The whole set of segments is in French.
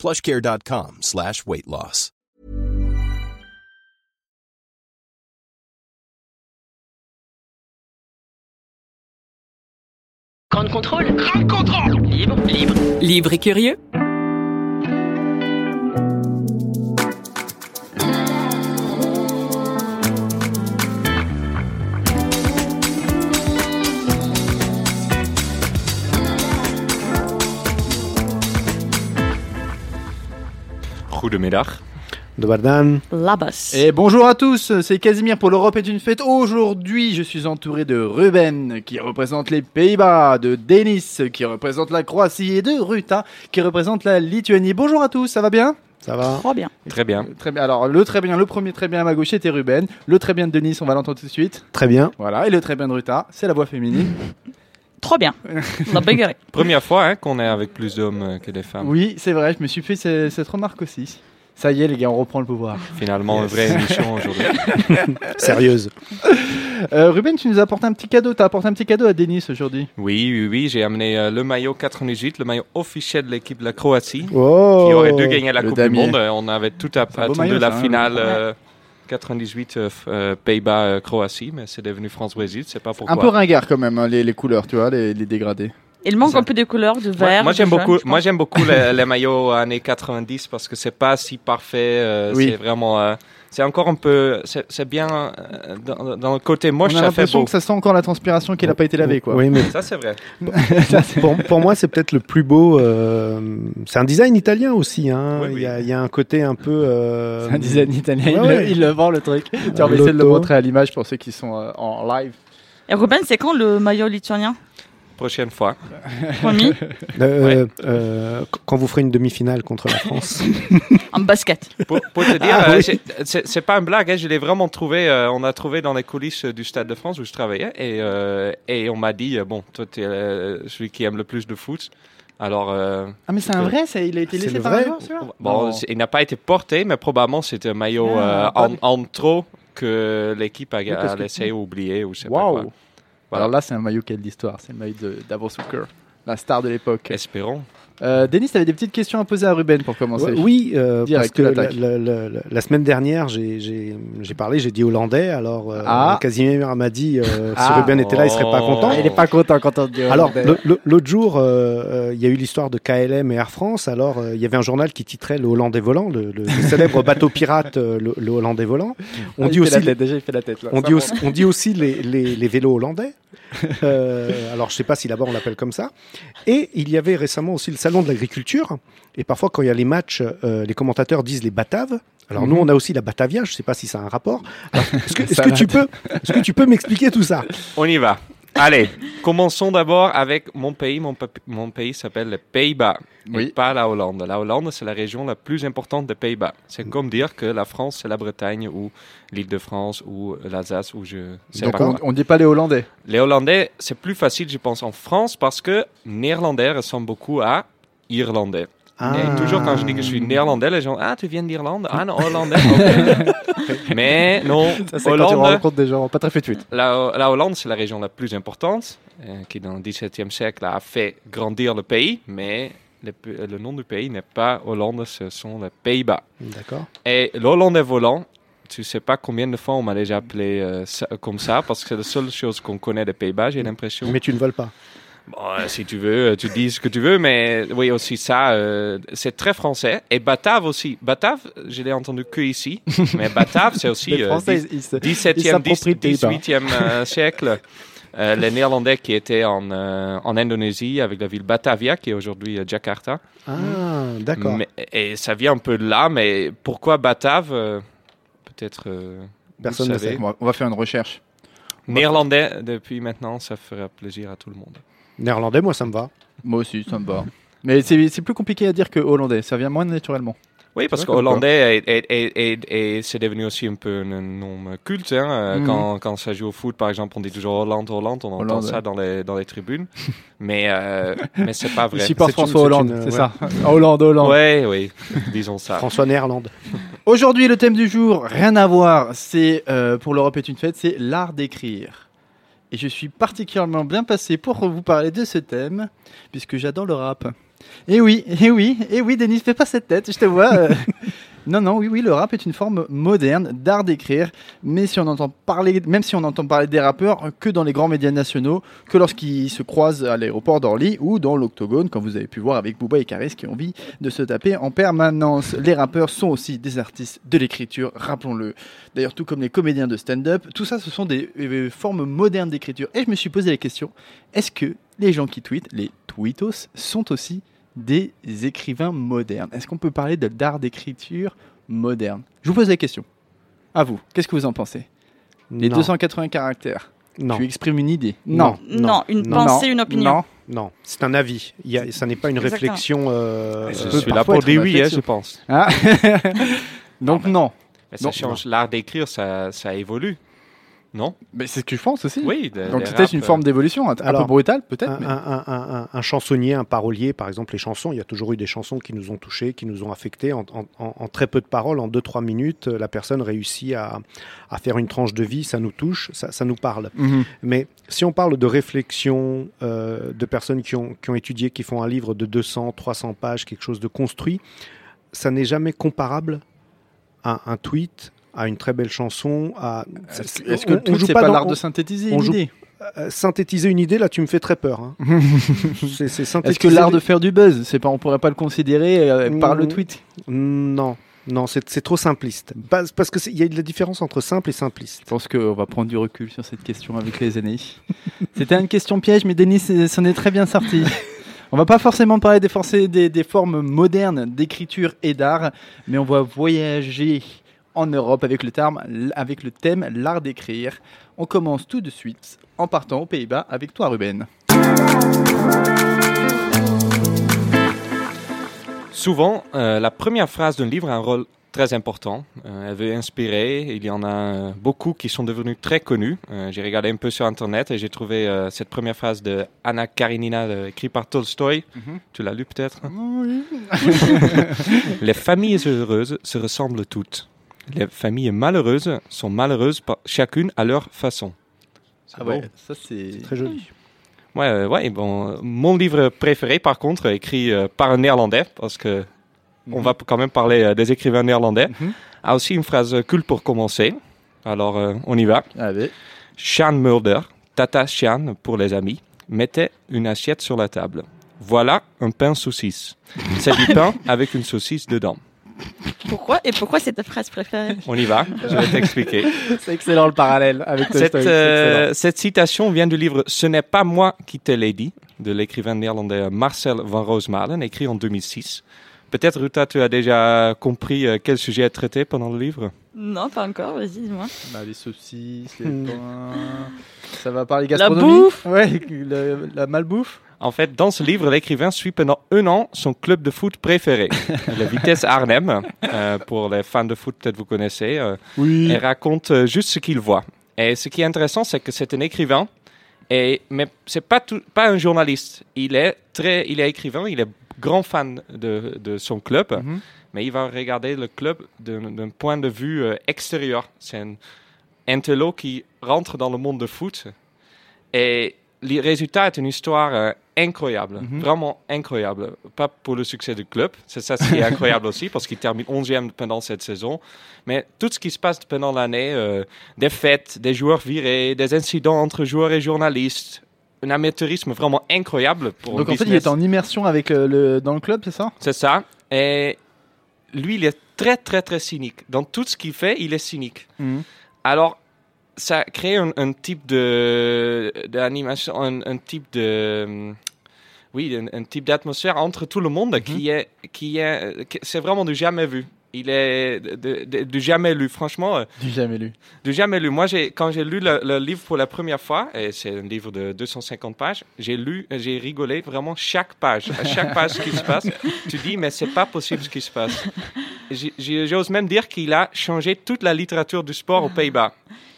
plushcare.com slash weight loss. Grande contrôle. Grande contrôle. Libre, libre. Libre et curieux Goedemiddag. Dobar dan. Labas. Et bonjour à tous, c'est Casimir pour l'Europe est une fête. Aujourd'hui, je suis entouré de Ruben qui représente les Pays-Bas, de Denis qui représente la Croatie et de Ruta qui représente la Lituanie. Bonjour à tous, ça va bien? Ça va Trop bien. Très bien. Très bien. Alors, le très bien, le premier très bien à ma gauche était Ruben. Le très bien de Denis, on va l'entendre tout de suite. Très bien. Voilà. Et le très bien de Ruta, c'est la voix féminine. Trop bien. La bagarre. Première fois hein, qu'on est avec plus d'hommes euh, que des femmes. Oui, c'est vrai, je me suis fait ce- cette remarque aussi. Ça y est, les gars, on reprend le pouvoir. Finalement, une vraie émission aujourd'hui. Sérieuse. Euh, Ruben, tu nous as apporté un petit cadeau. Tu as apporté un petit cadeau à Denis aujourd'hui. Oui, oui, oui. J'ai amené euh, le maillot 98, le maillot officiel de l'équipe de la Croatie, Oh. qui aurait dû gagner la Coupe damier. du Monde. On avait tout à- attendu la hein. finale euh, 98 euh, f- euh, Pays-Bas-Croatie, mais c'est devenu France-Brésil. C'est pas pourquoi. Un peu ringard quand même, hein, les, les couleurs, tu vois, les, les dégradés. Il manque Ça. un peu de couleur, de vert. moi, j'aime beaucoup, moi j'aime beaucoup les, les maillots années 90 parce que c'est pas si parfait. euh, Oui. C'est vraiment, euh, c'est encore un peu, c'est bien euh, dans, dans le côté moche, on a ça fait l'impression que ça sent encore la transpiration qui n'a pas été lavée, quoi. Oui, mais Ça c'est vrai. pour, pour moi, c'est peut-être le plus beau. euh, c'est un design italien aussi. Hein. Oui, oui. Il, y a, il y a un côté un peu. euh, C'est un design italien, Ouais, il, le- ouais. il le vend le truc. Tu vas essayer de le montrer à l'image pour ceux qui sont euh, en live. Et Ruben, c'est quand le maillot lituanien? Prochaine fois. Promis euh, euh, quand vous ferez une demi-finale contre la France. En basket. Pour, pour te dire, Ah, euh, oui. c'est pas une blague. hein, je l'ai vraiment trouvé. euh, on a trouvé dans les coulisses du Stade de France où je travaillais et euh, et on m'a dit euh, bon, toi tu es celui qui aime le plus de foot. Alors euh, Ah, mais c'est un vrai, ça, il a été laissé le par celui-là bon, c'est- il n'a pas été porté, mais probablement c'était un maillot Ah, euh, en, en trop que l'équipe a, Oui, a que- laissé ou oublié ou je sais pas quoi. Alors là, c'est un maillot qui a de l'histoire. C'est le maillot de Davos Zucker, la star de l'époque. Espérons. Euh, Denis, tu avais des petites questions à poser à Ruben pour commencer. Oui, euh, parce que la, la- la- la semaine dernière, j'ai- parlé, j'ai dit hollandais. Alors, euh, Ah. Casimir m'a dit euh, si Ah. Ruben était là, il serait pas Oh. content. Il est pas content quand on dit Alors, hollandais. le- l'autre jour, euh, il y a eu l'histoire de KLM et Air France. Alors, il y avait un journal qui titrait Le Hollandais volant, le, le- le célèbre bateau pirate, le, le Hollandais volant. On Ah, dit il fait aussi, la tête, déjà il fait la tête. Là. on dit aussi, on dit aussi les, les- les vélos hollandais. Alors, je sais pas si là-bas on l'appelle comme ça. Et il y avait récemment aussi le salon de l'agriculture. Et parfois, quand il y a les matchs, euh, les commentateurs disent les Bataves. Alors nous, Mhm. on a aussi la Batavia. Je sais pas si ça a un rapport. Est-ce que, tu peux, est-ce que tu peux m'expliquer tout ça? On y va. Allez, commençons d'abord avec mon pays. Mon, pa- mon pays s'appelle les Pays-Bas, et Oui. pas la Hollande. La Hollande, c'est la région la plus importante des Pays-Bas. C'est comme dire que la France, c'est la Bretagne ou l'Île-de-France ou l'Alsace ou je sais pas D'accord. quoi. On dit pas les Hollandais. Les Hollandais, c'est plus facile, je pense, en France parce que néerlandais ressemble beaucoup à irlandais. Et toujours quand je dis que je suis néerlandais, les gens Ah, tu viens d'Irlande? Ah non, hollandais. Mais non, Ça, c'est quand tu Hollande, rencontres des gens pas très futuites. la, la Hollande, c'est la région la plus importante, euh, qui dans le XVIIe siècle a fait grandir le pays, mais le, nom du pays n'est pas Hollande, ce sont les Pays-Bas. D'accord. Et l'Hollandais volant, tu sais pas combien de fois on m'a déjà appelé euh, ça- comme ça, parce que c'est la seule chose qu'on connaît des Pays-Bas, j'ai l'impression. Mais tu ne voles pas. Bon, si tu veux, euh, tu dis ce que tu veux, mais oui, aussi ça, euh, c'est très français. Et Batave aussi. Batave, je l'ai entendu que ici, mais Batave, c'est aussi euh, Français, dix- ils se- 17e, Ils s'approprient le Pays-Bas. 18e euh, siècle. Euh, les Néerlandais qui étaient en, euh, en Indonésie avec la ville Batavia, qui est aujourd'hui euh, Jakarta. Ah, d'accord. Et ça vient un peu de là, mais pourquoi Batave Peut-être. euh, Personne ne savez. sait. On va, on va faire une recherche. Néerlandais, depuis maintenant, ça fera plaisir à tout le monde. Néerlandais, moi, ça me va. Moi aussi, ça me va. Mais c'est c'est plus compliqué à dire que hollandais. Ça vient moins naturellement. Oui, parce que hollandais est, est- est- est- est- c'est devenu aussi un peu un nom culte. hein. Mhm. Quand, quand ça joue au foot, par exemple, on dit toujours Hollande, Hollande, on entend ça dans les, dans les tribunes. mais mais, euh, mais c'est pas vrai. supporte une- François Hollande, c'est ouais. ça. Hollande, Hollande. Oui, oui, disons ça. François Néerlande. Aujourd'hui, le thème du jour, rien à voir, c'est euh, pour l'Europe est une fête, c'est l'art d'écrire. Et je suis particulièrement bien passé pour vous parler de ce thème, puisque j'adore le rap. Et oui, et oui, et oui, Denis, fais pas cette tête, je te vois. euh. non, non, oui, oui, le rap est une forme moderne d'art d'écrire, mais si on entend parler, même si on entend parler des rappeurs que dans les grands médias nationaux, que lorsqu'ils se croisent à l'aéroport d'Orly ou dans l'Octogone, comme vous avez pu voir avec Booba et Karis qui ont envie de se taper en permanence. Les rappeurs sont aussi des artistes de l'écriture, rappelons-le. D'ailleurs, tout comme les comédiens de stand-up, tout ça, ce sont des euh, formes modernes d'écriture. Et je me suis posé la question est-ce que les gens qui tweetent, les tweetos, sont aussi des écrivains modernes Est-ce qu'on peut parler de d'art d'écriture moderne? Je vous pose la question. À vous, qu'est-ce que vous en pensez? Les non. 280 caractères? Non. Tu exprimes une idée? Non. Non, une non, pensée, Non. une opinion. Non. Non, c'est un avis. Il y a, ça n'est pas une Exactement. réflexion. euh, Je peut suis là pour une oui, hein, je pense. Ah. Donc non. Mais ça change. L'art d'écrire, ça, ça évolue. Non Mais c'est ce que je pense aussi. Oui. de- Donc rap, une euh, forme d'évolution, un, peu brutale peut-être. un, mais- un- un- un- un chansonnier, un parolier, par exemple, les chansons, il y a toujours eu des chansons qui nous ont touchés, qui nous ont affectés. En, en- en- en très peu de paroles, en 2-3 minutes, euh, la personne réussit à, à faire une tranche de vie, ça nous touche, ça, ça nous parle. Mhm. Mais si on parle de réflexion, euh, de personnes qui ont, qui ont étudié, qui font un livre de 200, 300 pages, quelque chose de construit, ça n'est jamais comparable à un tweet, à une très belle chanson, à... Est-ce que on joue pas l'art de synthétiser on une joue- idée Euh, synthétiser une idée, là, tu me fais très peur. hein. Est-ce synthétiser que l'art de faire du buzz, c'est pas, on pourrait pas le considérer euh, par le Mm. tweet Non, non, c'est trop simpliste. Parce qu'il y a de la différence entre simple et simpliste. Je pense qu'on va prendre du recul sur cette question avec les années. C'était une question piège, mais Denis s'en est très bien sorti. On va pas forcément parler des, forcés- des, des formes modernes d'écriture et d'art, mais on va voyager en Europe avec le, terme, avec le thème l'art d'écrire. On commence tout de suite en partant aux Pays-Bas avec toi, Ruben. Souvent, euh, la première phrase d'un livre a un rôle très important. Euh, elle veut inspirer. Il y en a euh, beaucoup qui sont devenus très connus. Euh, j'ai regardé un peu sur Internet et j'ai trouvé euh, cette première phrase de Anna Karenina, écrite par Tolstoï. Mhm. Tu l'as lu peut-être? Les familles heureuses se ressemblent toutes. Les familles malheureuses sont malheureuses chacune à leur façon. Ah ouais, ça c'est... Très joli. Ouais, euh, ouais, bon, mon livre préféré, par contre, écrit euh, par un néerlandais, parce que on va quand même parler euh, des écrivains néerlandais, Mhm. a aussi une phrase culte pour commencer. Alors, euh, on y va. Allez. Shan Mulder, Tata Shan pour les amis, mettait une assiette sur la table. Voilà un pain saucisse. C'est du pain avec une saucisse dedans. Pourquoi Et pourquoi c'est ta phrase préférée? On y va, je vais t'expliquer. C'est excellent le parallèle avec Cette, euh, cette citation vient du livre Ce n'est pas moi qui te l'ai dit de l'écrivain néerlandais Marcel van Roosmalen, écrit en 2006. Peut-être, Ruta, tu as déjà compris euh, quel sujet est traité pendant le livre? Non, pas encore, vas-y, dis-moi. Bah, les saucisses, les Hmm. pains. Ça va parler La gastronomie? bouffe. Ouais, le- la malbouffe? En fait, dans ce livre, l'écrivain suit pendant un an son club de foot préféré, la Vitesse Arnhem. Euh, pour les fans de foot, peut-être vous connaissez. euh, Oui. et raconte euh, juste ce qu'il voit. Et ce qui est intéressant, c'est que c'est un écrivain, et, mais c'est pas tout- pas un journaliste. Il est très, il est écrivain, il est grand fan de, de son club, Mhm. mais il va regarder le club d'un point de vue euh, extérieur. C'est un intello qui rentre dans le monde de foot, et le résultat est une histoire euh, incroyable, Mhm. vraiment incroyable. Pas pour le succès du club, c'est ça qui est incroyable aussi, parce qu'il termine 11e pendant cette saison. Mais tout ce qui se passe pendant l'année, euh, des fêtes, des joueurs virés, des incidents entre joueurs et journalistes, un amateurisme vraiment incroyable pour Donc en fait, il est en immersion avec euh, le, dans le club, c'est ça? C'est ça. Et lui, il est très, très, très cynique. Dans tout ce qu'il fait, il est cynique. Alors, ça crée un, un type de d'animation, un, un type de oui, un, un type d'atmosphère entre tout le monde qui est qui est c'est vraiment du jamais vu. Il est de- jamais lu. Franchement, euh, Du jamais lu. du jamais lu. Moi, j'ai quand j'ai lu le, le livre pour la première fois, et c'est un livre de 250 pages, j'ai lu, j'ai rigolé vraiment chaque page. À chaque page qui se passe, tu dis mais c'est pas possible ce qui se passe. j'ose même dire qu'il a changé toute la littérature du sport aux Pays-Bas.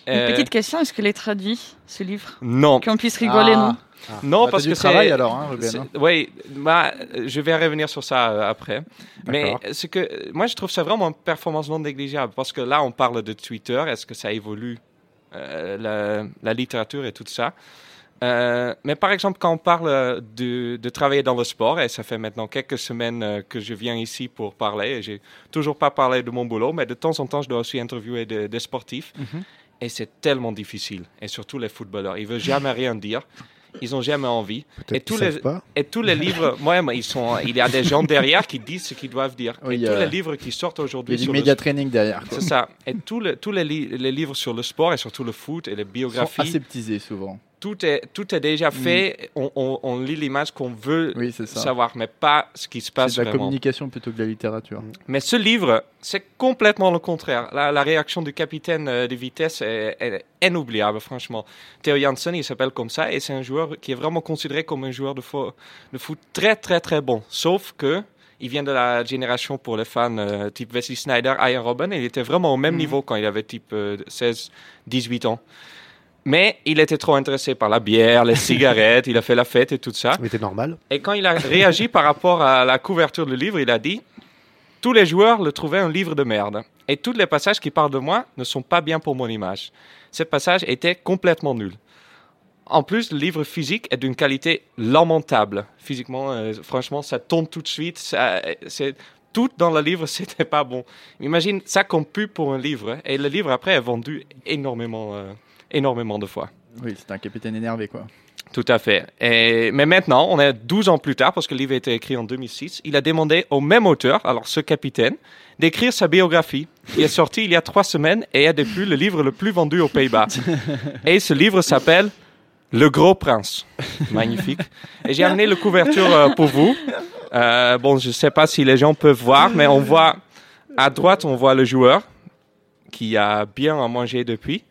Une Euh, petite question, est-ce que les traduit, ce livre? Non, Qu'on puisse rigoler, Ah. non? Non, Bah, parce que c'est. alors, hein, Ruben, hein. Oui, bah, je vais revenir sur ça euh, après. Mais ce que moi je trouve ça vraiment une performance non négligeable parce que là on parle de Twitter, est-ce que ça évolue euh, la, la littérature et tout ça. Euh, mais par exemple, quand on parle de, de travailler dans le sport, et ça fait maintenant quelques semaines que je viens ici pour parler, et j'ai toujours pas parlé de mon boulot, mais de temps en temps, je dois aussi interviewer des, sportifs. Mhm. Et c'est tellement difficile. Et surtout les footballeurs, ils veulent jamais rien dire. Ils ont jamais envie. Et tous les, pas. et tous les livres, moi, ils sont, il y a des gens derrière qui disent ce qu'ils doivent dire. Oui, et tous les livres qui sortent Il y aujourd'hui a du le média training derrière. c'est ça. Et tous les, tous les, li- les livres sur le sport et surtout le foot et les Ils sont biographies, aseptisés souvent. Tout, est, tout est déjà fait. On, on- on lit l'image qu'on veut Oui, savoir, mais pas ce qui se passe C'est de la vraiment. communication plutôt que de la littérature. Mais ce livre, c'est complètement le contraire. La, la réaction du capitaine euh, de vitesse est, est inoubliable, franchement. Theo Janssen, il s'appelle comme ça, et c'est un joueur qui est vraiment considéré comme un joueur de, fo- de foot très, très, très bon. Sauf que il vient de la génération pour les fans euh, type Wesley Snyder, Ian Robben, et il était vraiment au même niveau quand il avait type euh, 16, 18 ans. Mais il était trop intéressé par la bière, les cigarettes, il a fait la fête et tout ça. C'était normal. Et quand il a réagi par rapport à la couverture du livre, il a dit Tous les joueurs le trouvaient un livre de merde. Et tous les passages qui parlent de moi ne sont pas bien pour mon image. Ces passages étaient complètement nuls. En plus, le livre physique est d'une qualité lamentable. Physiquement, euh, franchement, ça tombe tout de suite. ça- c'est tout dans le livre, c'était pas bon. Imagine ça comme pub pour un livre. Et le livre après est vendu énormément, euh, énormément de fois. Oui, c'est un capitaine énervé, quoi. Tout à fait. Et, mais maintenant, on est 12 ans plus tard, parce que le livre a été écrit en 2006, il a demandé au même auteur, alors ce capitaine, d'écrire sa biographie, qui est sortie il y a trois semaines et est depuis le livre le plus vendu aux Pays-Bas. et ce livre s'appelle Le Gros Prince. Magnifique. Et j'ai amené la couverture euh, pour vous. Euh, bon, je ne sais pas si les gens peuvent voir, mais on voit à droite, on voit le joueur qui a bien à manger depuis.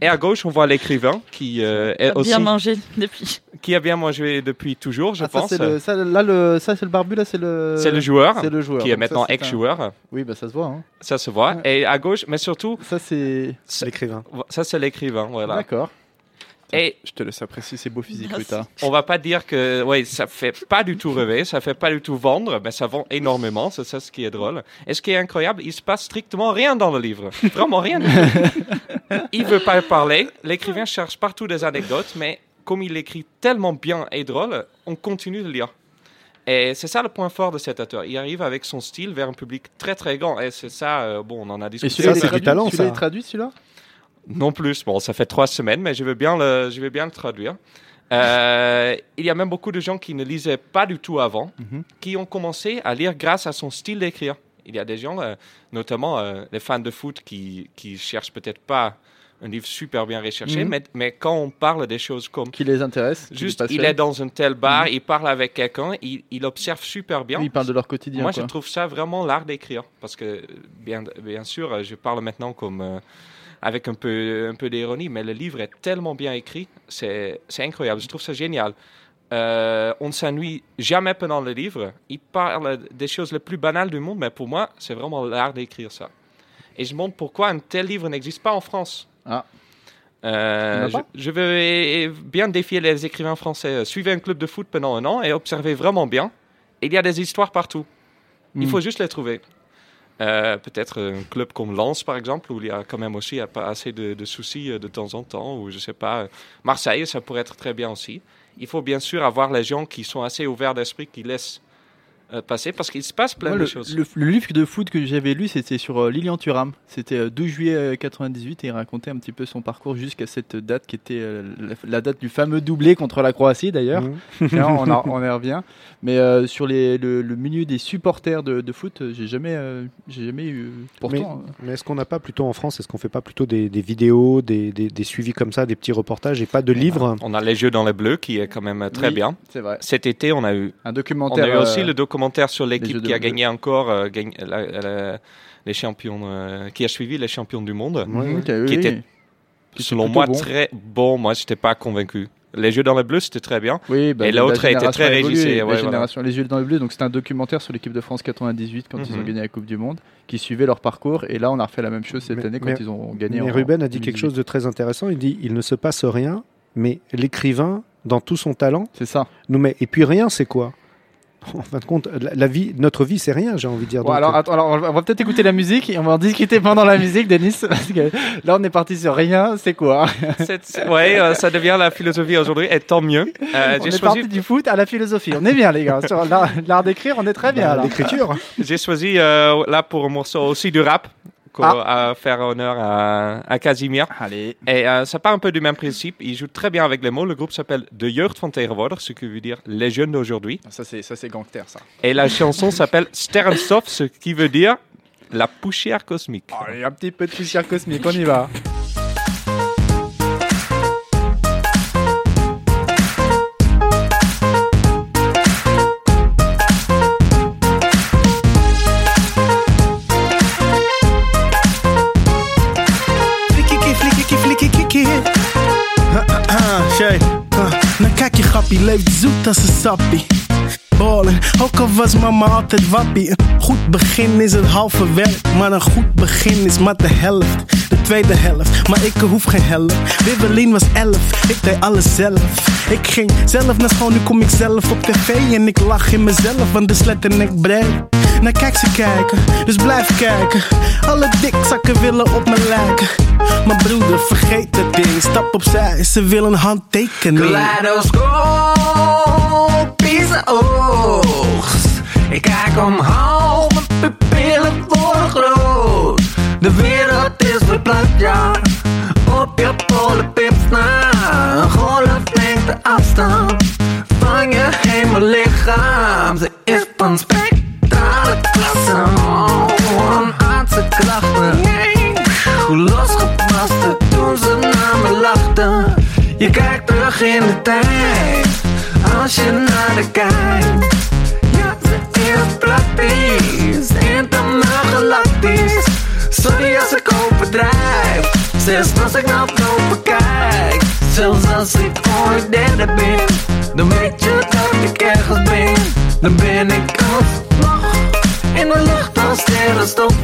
Et à gauche, on voit l'écrivain qui euh, est aussi Bien mangé depuis. qui a bien mangé depuis toujours, je Ah, ça, pense. c'est le, ça, là, le, ça, c'est le barbu, là, c'est le. C'est le joueur, C'est le joueur. qui est Donc ça, maintenant un- ex-joueur. Oui, bah ça se voit. Hein. Ça se voit. Ouais. Et à gauche, mais surtout, Ça, c'est. ça, L'écrivain. ça, c'est l'écrivain. Voilà. D'accord. Et Je te laisse apprécier ces beaux physiques, Merci. Ruta. on va pas dire que ouais, ça fait pas du tout rêver, ça fait pas du tout vendre, mais ça vend énormément. C'est ça ce qui est drôle. Et ce qui est incroyable, il se passe strictement rien dans le livre. Vraiment rien. du tout. il veut pas parler. L'écrivain cherche partout des anecdotes, mais comme il écrit tellement bien et drôle, on continue de lire. Et c'est ça le point fort de cet auteur. Il arrive avec son style vers un public très très grand. Et c'est ça, euh, bon, on en a Et discuté. celui-là, Ça, il est c'est du talent, celui-là, ça. il est traduit, celui-là? Non plus. Bon, ça fait trois semaines, mais je vais bien le, je vais bien le traduire. Euh, il y a même beaucoup de gens qui ne lisaient pas du tout avant, Mhm. qui ont commencé à lire grâce à son style d'écrire. Il y a des gens, euh, notamment euh, les fans de foot, qui, qui cherchent peut-être pas un livre super bien recherché, Mhm. mais, mais quand on parle des choses comme Qui les intéresse juste, il est dans un tel bar, il parle avec quelqu'un, il, il observe super bien. Oui, ils parlent de leur quotidien. Moi, quoi. je trouve ça vraiment l'art d'écrire. Parce que, bien, bien sûr, je parle maintenant comme, avec un peu, un peu d'ironie, mais le livre est tellement bien écrit, c'est incroyable. Je trouve ça génial. Euh, on ne s'ennuie jamais pendant le livre. Il parle des choses les plus banales du monde, mais pour moi, c'est vraiment l'art d'écrire ça. Et je montre pourquoi un tel livre n'existe pas en France. Ah. Euh, je, je veux bien défier les écrivains français. Suivez un club de foot pendant un an et observez vraiment bien. Il y a des histoires partout. Il Mm. faut juste les trouver. Euh, Peut-être un club comme Lens, par exemple, où il y a quand même aussi assez de, de soucis euh, de temps en temps, ou je sais pas, euh, Marseille, ça pourrait être très bien aussi. Il faut bien sûr avoir les gens qui sont assez ouverts d'esprit, qui laissent passer, parce qu'il se passe plein Moi, de le, choses. le- le livre de foot que j'avais lu, c'était sur euh, Lilian Thuram. C'était euh, 12 juillet euh, 98 et il racontait un petit peu son parcours jusqu'à cette date qui était euh, la, la date du fameux doublé contre la Croatie d'ailleurs. Tiens, on, en- on y revient. Mais euh, sur les, le, le milieu des supporters de, de foot, euh, j'ai jamais, euh, j'ai jamais eu. Pourtant, euh, Mais est-ce qu'on n'a pas plutôt en France, est-ce qu'on fait pas plutôt des, des vidéos, des, des- des suivis comme ça, des petits reportages et pas de livres On a Les Jeux dans les Bleus, qui est quand même euh, très Oui. bien. c'est vrai. Cet été, on a eu Un On documentaire. a eu aussi euh, le documentaire sur Jeux l'équipe qui a gagné encore, euh, la- la- les champions, euh, qui a suivi les champions du monde. Ouais, mhm, qui oui, était, qui était Selon moi, bon. très bon. Moi, j'étais pas convaincu. Les Jeux dans le bleu, c'était très bien. Oui, bah, Et la l'autre a été génération très régissé, La ouais, voilà. génération Les Yeux dans le bleu, donc c'est un documentaire sur l'équipe de France 98 quand ils ont Mhm. gagné la Coupe du Monde, qui suivait leur parcours. Et là, on a refait la même chose cette Mais- année quand mais- ils ont gagné. Mais en- Ruben a dit quelque 2018. chose de très intéressant. Il dit il ne se passe rien, mais l'écrivain, dans tout son talent, C'est ça. nous met. Et puis rien, c'est quoi? En fin de compte, la, la vie, notre vie, c'est rien, j'ai envie de dire. Bon, Donc, alors, euh, attends, alors, on va, peut-être écouter la musique et on va en discuter pendant la musique, Denis. Parce que là, on est parti sur rien. C'est quoi? Ouais, euh, ça devient la philosophie aujourd'hui, et tant mieux. Euh, On est choisi, parti du foot à la philosophie. On est bien, les gars. Sur l'art d'écrire, on est très bien. bah, là. l'écriture. j'ai choisi euh, là pour un morceau aussi du rap, Ah. euh, faire honneur à, à Casimir. Allez. Et euh, ça part un peu du même principe. Il joue très bien avec les mots. Le groupe s'appelle De Jeugd van Tegenwoordig, ce qui veut dire les jeunes d'aujourd'hui. Ça, c'est ça, c'est gangster, ça. Et la chanson s'appelle Sterrenstoff, ce qui veut dire la poussière cosmique. Allez, un petit peu de poussière cosmique. On y va. Grappie, leeft zoet als een sappie. Ballen, ook al was mama altijd wappie. Een goed begin is het halve werk, maar een goed begin is maar de helft. De tweede helft, maar ik hoef geen helft. Wibbelin was elf, ik deed alles zelf. Ik ging zelf naar school, nu kom ik zelf op tv en ik lach in mezelf, want de sletternek breed. Nou kijk ze kijken, dus blijf kijken. Alle dikzakken willen op me lijken. Mijn broeder, vergeet dat ding. Stap opzij, ze willen handtekening. Ik kijk omhoog, mijn pupillen worden groot. De wereld is verplaatst, ja. Op je polenpips na. Een golflengte afstand van je hemellichaam. Ze is van spectrale klasse. Oh, een aardse krachten. Hoe losgebarsten toen ze naar me lachten. Je kijkt terug in de tijd, als je naar de kijkt. Ja, ze is praktisch, intermaal galactisch. Sorry als ik overdrijf, zelfs als ik naar boven kijk. Zelfs als ik ooit derde ben, dan weet je dat ik ergens ben. Dan ben ik alsnog in de lucht als sterrenstof.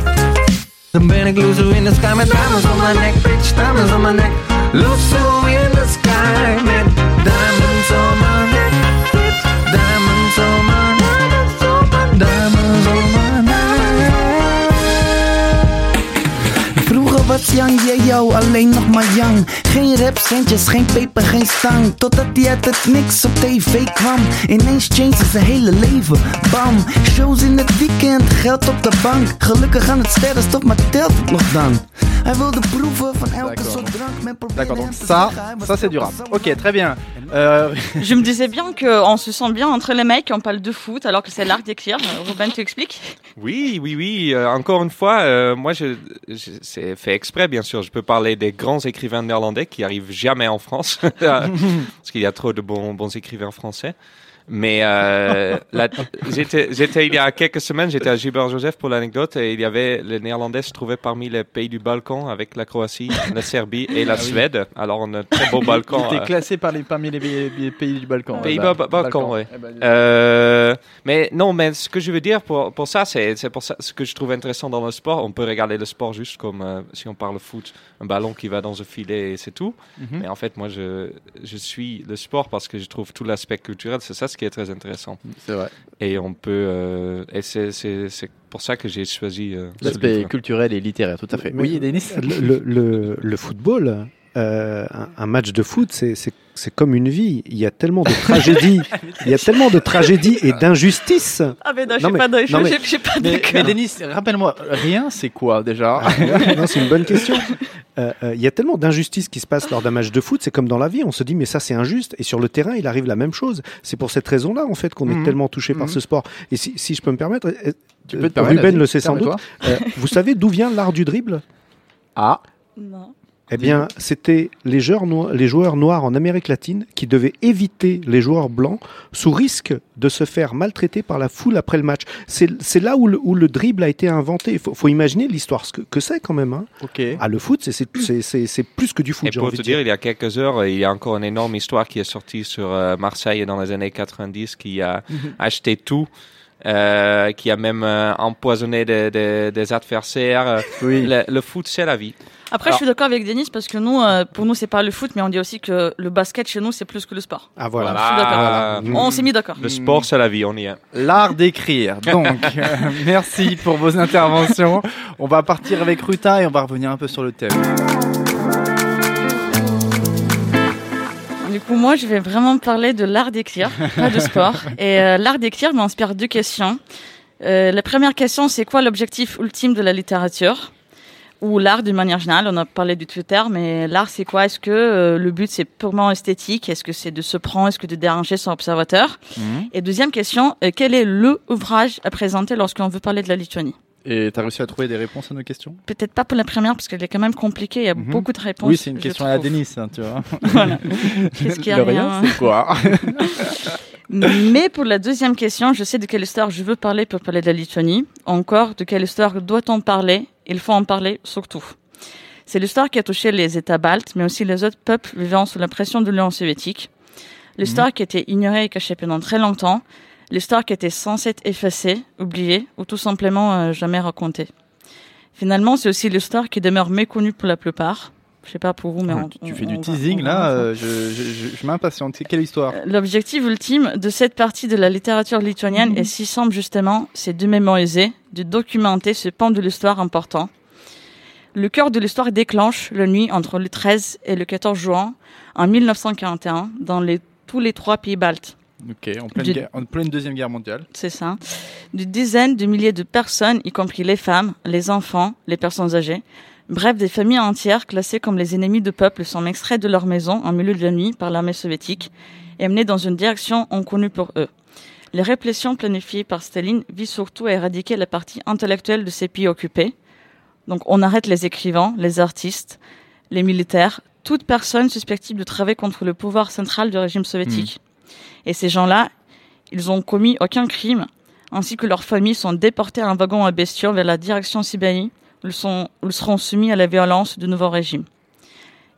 Dan ben ik loser in the sky met diamonds on my neck, bitch, diamonds on my neck. Loser in the sky met diamonds Vroeger was Yang Yeo alleen nog maar Yang. Geen rapcentjes, geen peper, geen stang. Totdat hij uit het niks op tv kwam. Ineens changed zijn hele leven. Bam, shows in het weekend, geld op de bank. Gelukkig aan het sterrenstof, maar telt het nog dan? Hij wilde proeven van elke D'accord. soort drank. D'accord, donc ça, ça c'est du rap. Ok, très bien. Euh, Je me disais bien qu'on se sent bien entre les mecs, on parle de foot alors que c'est l'art d'écrire. Robin, tu expliques? Oui, oui, oui. euh, encore une fois, euh, moi, je, je- c'est fait exprès, bien sûr. Je peux parler des grands écrivains néerlandais qui arrivent jamais en France, parce qu'il y a trop de bons écrivains français. Mais euh, j'étais, j'étais il y a quelques semaines, j'étais à Gilbert Joseph pour l'anecdote, et il y avait les Néerlandais se trouvaient parmi les pays du Balkan avec la Croatie, la Serbie et la Suède. Alors on a un très beau Balkan. il était euh, classé par les, parmi les, pays du Balkan. Pays-Bas, Eh ben, Ba- Balkan, ouais. Eh ben, Euh, mais non, mais ce que je veux dire pour, pour ça, c'est c'est pour ça ce que je trouve intéressant dans le sport. On peut regarder le sport juste comme euh, si on parle foot, un ballon qui va dans un filet et c'est tout. mhm. Mais en fait, moi, je, je suis le sport parce que je trouve tout l'aspect culturel. C'est ça ce qui est très intéressant. C'est vrai. Et on peut, euh, et c'est c'est c'est pour ça que j'ai choisi euh, L'aspect culturel et littéraire, tout à fait. Mais- oui, Denis le- le football, euh, un, un match de foot, c'est- c'est c'est comme une vie. Il y a tellement de tragédies, il y a tellement de tragédies et d'injustices. Ah mais non, Non, j'ai mais- pas non, mais- pas Mais, d'accord. mais Denis, rappelle-moi, rien, c'est quoi déjà non, c'est une bonne question. Euh, euh, Il y a tellement d'injustices qui se passent lors d'un match de foot. C'est comme dans la vie. On se dit, mais ça, c'est injuste. Et sur le terrain, il arrive la même chose. C'est pour cette raison-là, en fait, qu'on Mhm. est tellement touché par Mhm. ce sport. Et si, si je peux me permettre, euh, Tu peux te permettre, Ruben le sait sans doute. Euh, vous savez d'où vient l'art du dribble? Ah, Non. Eh bien, c'était les joueurs, noi- les joueurs noirs en Amérique latine qui devaient éviter les joueurs blancs sous risque de se faire maltraiter par la foule après le match. C'est là où le, où le dribble a été inventé. Il faut, faut imaginer l'histoire ce que, que c'est quand même. Hein. Ah, le foot, c'est- plus que du foot, Et pour envie te dire. dire, il y a quelques heures, il y a encore une énorme histoire qui est sortie sur euh, Marseille dans les années 90 qui a acheté tout, euh, qui a même euh, empoisonné des, des- des adversaires. Oui. Le, le foot, c'est la vie. Après, Alors- je suis d'accord avec Denis parce que nous, euh, pour nous, c'est pas le foot, mais on dit aussi que le basket chez nous, c'est plus que le sport. Ah, voilà. Je suis d'accord. Voilà. On s'est mis d'accord. Le sport, c'est la vie, on y est. L'art d'écrire. Donc, euh, merci pour vos interventions. On va partir avec Ruta et on va revenir un peu sur le thème. Du coup, moi, je vais vraiment parler de l'art d'écrire, pas de sport. Et euh, l'art d'écrire m'inspire deux questions. Euh, la première question, c'est quoi l'objectif ultime de la littérature? Ou l'art d'une manière générale On a parlé du Twitter, mais l'art, c'est quoi? Est-ce que euh, le but, c'est purement esthétique? Est-ce que c'est de se prendre? Est-ce que de déranger son observateur? Mhm. Et deuxième question, euh, quel est le ouvrage à présenter lorsqu'on veut parler de la Lituanie? Et t'as réussi à trouver des réponses à nos questions? Peut-être pas pour la première, parce qu'elle est quand même compliquée. Il y a Mhm. beaucoup de réponses. Oui, c'est une question à la. Denis, hein, tu vois. Voilà. Qu'est-ce qu'il y a Le rien, rien c'est quoi? Mais pour la deuxième question, je sais de quelle histoire je veux parler pour parler de la Lituanie. Encore, de quelle histoire doit-on parler Il faut en parler surtout. C'est l'histoire qui a touché les États baltes, mais aussi les autres peuples vivant sous la pression de l'Union soviétique. L'histoire qui a été ignorée et cachée pendant très longtemps. L'histoire qui était censée être effacée, oubliée, ou tout simplement euh, jamais racontée. Finalement, c'est aussi l'histoire qui demeure méconnue pour la plupart. Je sais pas pour vous, mais on- tu on- fais du on teasing là, euh, je, je, je, m'impatiente. Quelle histoire L'objectif ultime de cette partie de la littérature lituanienne est si simple justement, c'est de mémoriser, de documenter ce pan de l'histoire important. Le cœur de l'histoire déclenche la nuit entre le 13 et le 14 juin en 1941 dans les, tous les trois pays baltes. Ok, en pleine, Du- guerre- en pleine deuxième guerre mondiale. C'est ça. De dizaines de milliers de personnes, y compris les femmes, les enfants, les personnes âgées. Bref, des familles entières classées comme les ennemis de peuple sont extraits de leur maison en milieu de la nuit par l'armée soviétique et amenés dans une direction inconnue pour eux. Les répressions planifiées par Staline visent surtout à éradiquer la partie intellectuelle de ces pays occupés. Donc on arrête les écrivains, les artistes, les militaires, toute personne susceptible de travailler contre le pouvoir central du régime soviétique. Et ces gens-là, ils ont commis aucun crime, ainsi que leurs familles sont déportées en wagon à bestiaux vers la direction Sibérie, ils, sont, seront soumis à la violence du nouveau régime.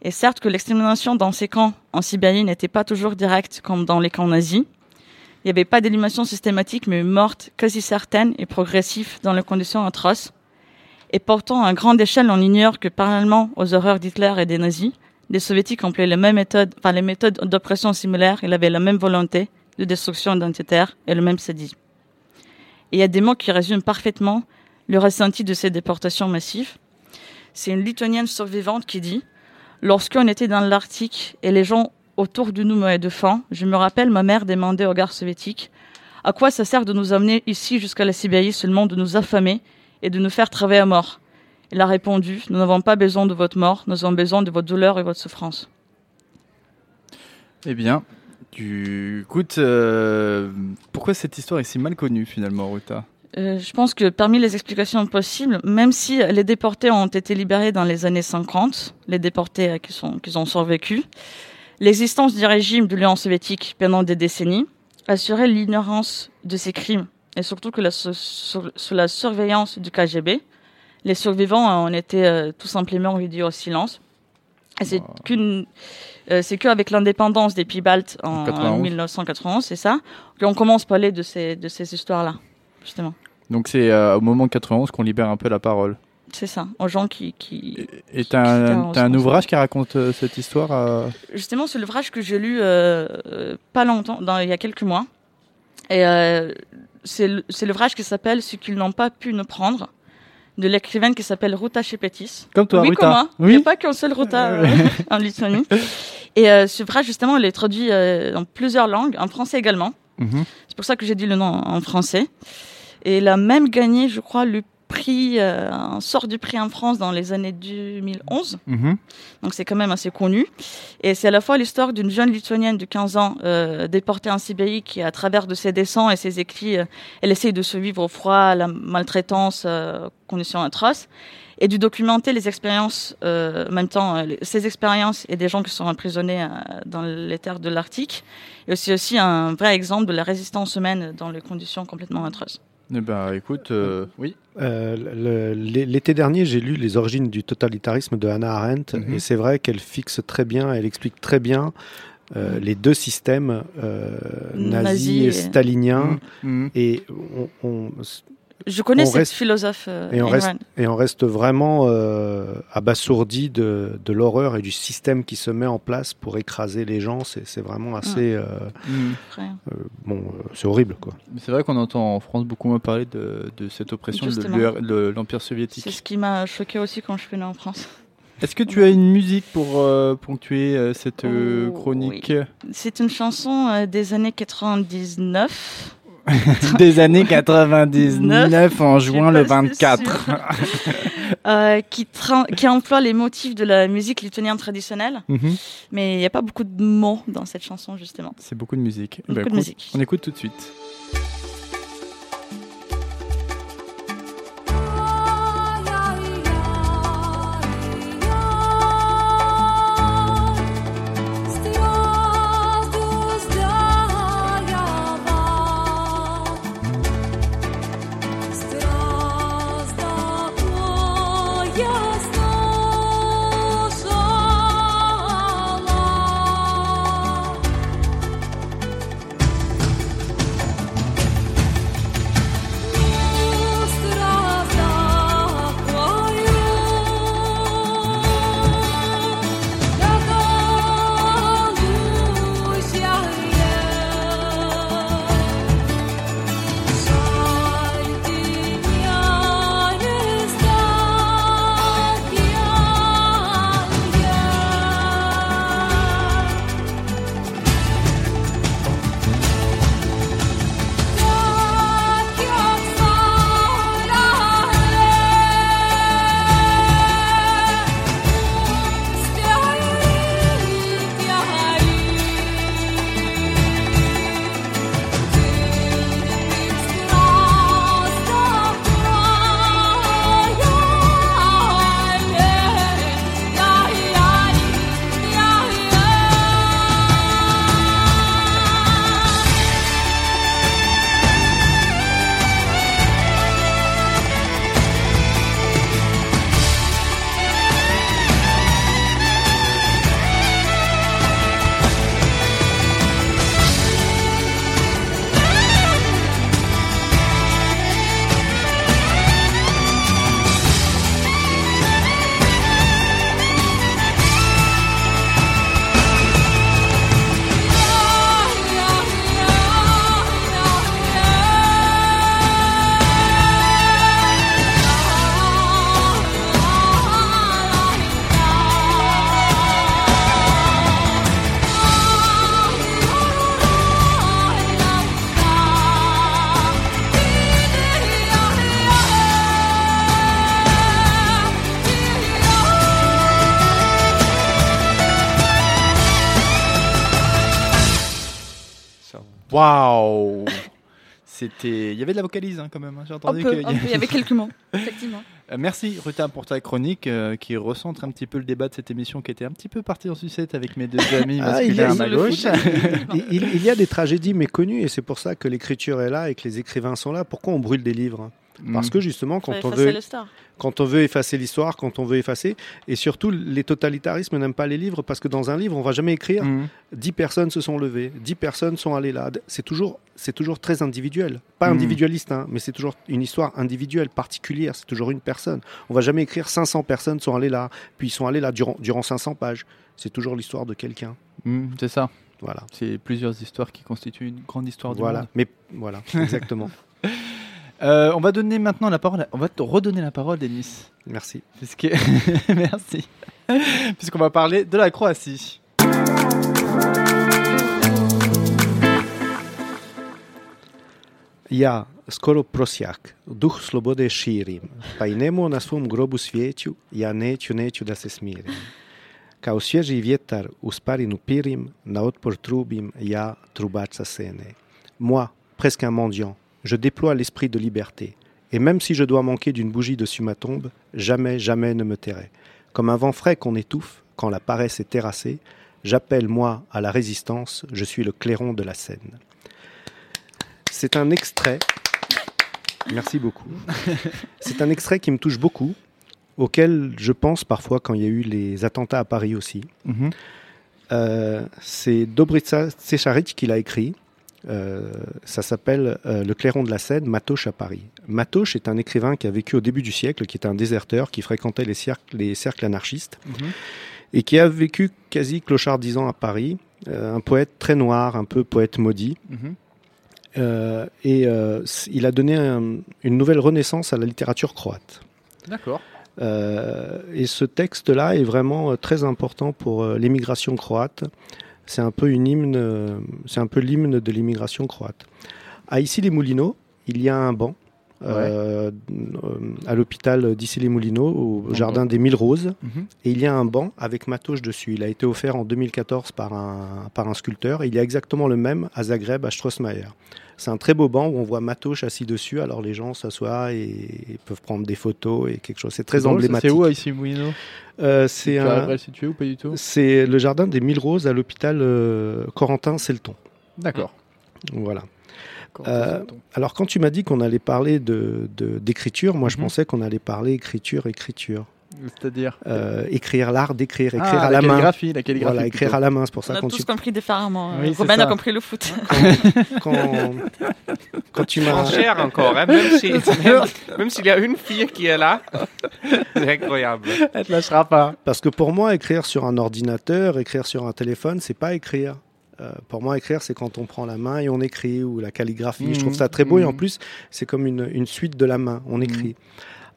Et certes que l'extermination dans ces camps en Sibérie n'était pas toujours directe comme dans les camps nazis. Il n'y avait pas d'élimination systématique, mais une morte quasi certaine et progressive dans les conditions atroces. Et pourtant, à grande échelle, on ignore que parallèlement aux horreurs d'Hitler et des nazis, les soviétiques employaient les mêmes méthodes, enfin les méthodes d'oppression similaires, ils avaient la même volonté de destruction identitaire et le même sadisme. Et il y a des mots qui résument parfaitement le ressenti de ces déportations massives. C'est une lituanienne survivante qui dit Lorsqu'on était dans l'Arctique et les gens autour de nous mouraient de faim, je me rappelle ma mère demander aux gardes soviétiques À quoi ça sert de nous amener ici jusqu'à la Sibérie seulement de nous affamer et de nous faire travailler à mort? Il a répondu Nous n'avons pas besoin de votre mort, nous avons besoin de votre douleur et votre souffrance. Eh bien, tu écoute, euh, pourquoi cette histoire est si mal connue finalement, Ruta? Euh, je pense que parmi les explications possibles, même si les déportés ont été libérés dans les années 50, les déportés euh, qui, sont, qui ont survécu, l'existence du régime de l'Union soviétique pendant des décennies assurait l'ignorance de ces crimes et surtout que la, sous, la surveillance du KGB, les survivants ont été euh, tout simplement réduits au silence. Qu'une, euh, c'est qu'avec l'indépendance des pays baltes en, En en 91. 1991, c'est ça, qu'on commence à parler de ces, de ces histoires-là, justement. Donc c'est euh, au moment 91 qu'on libère un peu la parole. C'est ça, aux gens qui... qui... Et t'as un, un ouvrage qui raconte euh, cette histoire euh, Justement, c'est l'ouvrage que j'ai lu pas longtemps, dans, il y a quelques mois. Et c'est l'ouvrage qui s'appelle Ce qu'ils n'ont pas pu nous prendre, de l'écrivaine qui s'appelle Ruta Shepetis. Comme toi, oui, Ruta. comme moi. Il Oui. n'y a pas qu'un seul Ruta euh, en Lituanie. Et euh, ce ouvrage, justement, il est traduit euh, dans plusieurs langues, en français également. Mhm. C'est pour ça que j'ai dit le nom en français. Et il a même gagné, je crois, le prix, euh, un sort du prix en France dans les années 2011. Mhm. Donc c'est quand même assez connu. Et c'est à la fois l'histoire d'une jeune lituanienne de 15 ans euh, déportée en Sibérie qui, à travers de ses dessins et ses écrits, euh, elle essaye de survivre au froid, à la maltraitance, euh, conditions atroces. et de documenter les expériences, en même temps, ces expériences et des gens qui sont emprisonnés dans les terres de l'Arctique. Et aussi, aussi un vrai exemple de la résistance humaine dans les conditions complètement atroces. Eh ben, écoute, euh, oui. Euh, L'été dernier, j'ai lu Les origines du totalitarisme de Hannah Arendt, Mhm. et c'est vrai qu'elle fixe très bien, elle explique très bien euh, les deux systèmes euh, Nazi nazis et et- staliniens. Mhm. Et on, on- Je connais On cette reste- philosophe. euh, et on reste, Rand. et on reste vraiment euh, abasourdi de, de l'horreur et du système qui se met en place pour écraser les gens. C'est c'est vraiment assez. euh, euh, bon, euh, c'est horrible, quoi. Mais C'est vrai qu'on entend en France beaucoup moins parler de, de cette oppression de Justement. l'UR de l'Empire C'est soviétique. ce qui m'a choqué aussi quand je suis venue en France. Est-ce que tu as une musique pour euh, ponctuer euh, cette euh, Oh, chronique? C'est une chanson euh, des années 99. des années 99 en juin le pas si c'est 24 euh, qui, qui emploie les motifs de la musique lituanienne traditionnelle, Mhm. mais il n'y a pas beaucoup de mots dans cette chanson justement. C'est beaucoup de musique. Beaucoup Bah, de écoute, musique. On écoute tout de suite. C'était. Il y avait de la vocalise hein, quand même. hein, J'ai entendu qu'il y a- y avait quelques mots, effectivement. Euh, Merci Ruta pour ta chronique euh, qui recentre un petit peu le débat de cette émission qui était un petit peu parti en sucette avec mes deux amis Ah, il y a- à ma le gauche. foot. il, il- il y a des tragédies méconnues et c'est pour ça que l'écriture est là et que les écrivains sont là. Pourquoi on brûle des livres Parce Mm. que justement, quand on, veut, quand on veut effacer l'histoire, quand on veut effacer, et surtout les totalitarismes n'aiment pas les livres parce que dans un livre, on va jamais écrire Mm. 10 personnes se sont levées, 10 personnes sont allées là. C'est toujours, c'est toujours très individuel. Pas Mm. individualiste, hein, mais c'est toujours une histoire individuelle, particulière. C'est toujours une personne. On va jamais écrire 500 personnes sont allées là, puis ils sont allés là durant, durant 500 pages. C'est toujours l'histoire de quelqu'un. Mm, C'est ça. Voilà. C'est plusieurs histoires qui constituent une grande histoire du Voilà. monde. Mais voilà, exactement. Euh, on va donner maintenant la parole. à- On va te redonner la parole, Denis. Merci. Puisque... Merci. Puisqu'on va parler de la Croatie. Ja, skoro prosjak, duh slobode širim, pa i nemo na svom grobu svijeću, ja neću, neću da se smirim. Kao svježi vjetar u sparinu pirim, na otpor trubim, ja, trubač sa sene. Moi, presque un mendiant, je déploie l'esprit de liberté, Et même si je dois manquer d'une bougie dessus ma tombe, jamais, jamais ne me tairai. Comme un vent frais qu'on étouffe quand la paresse est terrassée, j'appelle moi à la résistance, je suis le clairon de la Seine. C'est un extrait. Merci beaucoup. C'est un extrait qui me touche beaucoup, auquel je pense parfois quand il y a eu les attentats à Paris aussi. Mhm. Euh, c'est Dobritsa Tsecharic qui l'a écrit. Euh, ça s'appelle euh, Le clairon de la Seine, Matoche à Paris. Matoche est un écrivain qui a vécu au début du siècle, qui était un déserteur, qui fréquentait les cercles, les cercles anarchistes Mhm. et qui a vécu quasi clochardisant à Paris. Euh, un poète très noir, un peu poète maudit. Mhm. Et il a donné un- une nouvelle renaissance à la littérature croate. D'accord. Et ce texte-là est vraiment très important pour l'émigration croate. C'est un peu une hymne, euh, c'est un peu l'hymne de l'immigration croate. À Issy-les-Moulineaux, il y a un banc euh, euh, à l'hôpital d'Issy-les-Moulineaux, au Dans jardin des Mille Roses, Mhm. et il y a un banc avec Matoche dessus. Il a été offert en 2014 par un, par un sculpteur. Et il y a exactement le même à Zagreb, à Strossmayer. C'est un très beau banc où on voit Matoche assis dessus. Alors les gens s'assoient et peuvent prendre des photos et quelque chose. C'est très drôle, ça, emblématique. C'est où, ici, Euh, Tu C'est un- le situer ou pas du tout? C'est le jardin des Mille Roses à l'hôpital euh, Corentin-Selton. D'accord. Voilà. Euh, alors quand tu m'as dit qu'on allait parler de de- d'écriture, moi je Mhm. pensais qu'on allait parler écriture, écriture. C'est-à-dire Euh, écrire l'art d'écrire, écrire Ah, à la, main. calligraphie, la calligraphie. Voilà, écrire plutôt. à la main, c'est pour On ça a quand tous tu compris différemment. Oui, c'est Robin a compris le foot. quand, quand tu m'as Franchère encore, hein, même si- même- s'il y a une fille qui est là. C'est incroyable. Elle te lâchera pas. Parce que pour moi, écrire sur un ordinateur, écrire sur un téléphone, c'est pas écrire. Euh, pour moi, écrire, c'est quand on prend la main et on écrit, ou la calligraphie. Je trouve ça très beau, et en Mhm. plus, c'est comme une, une suite de la main, on écrit.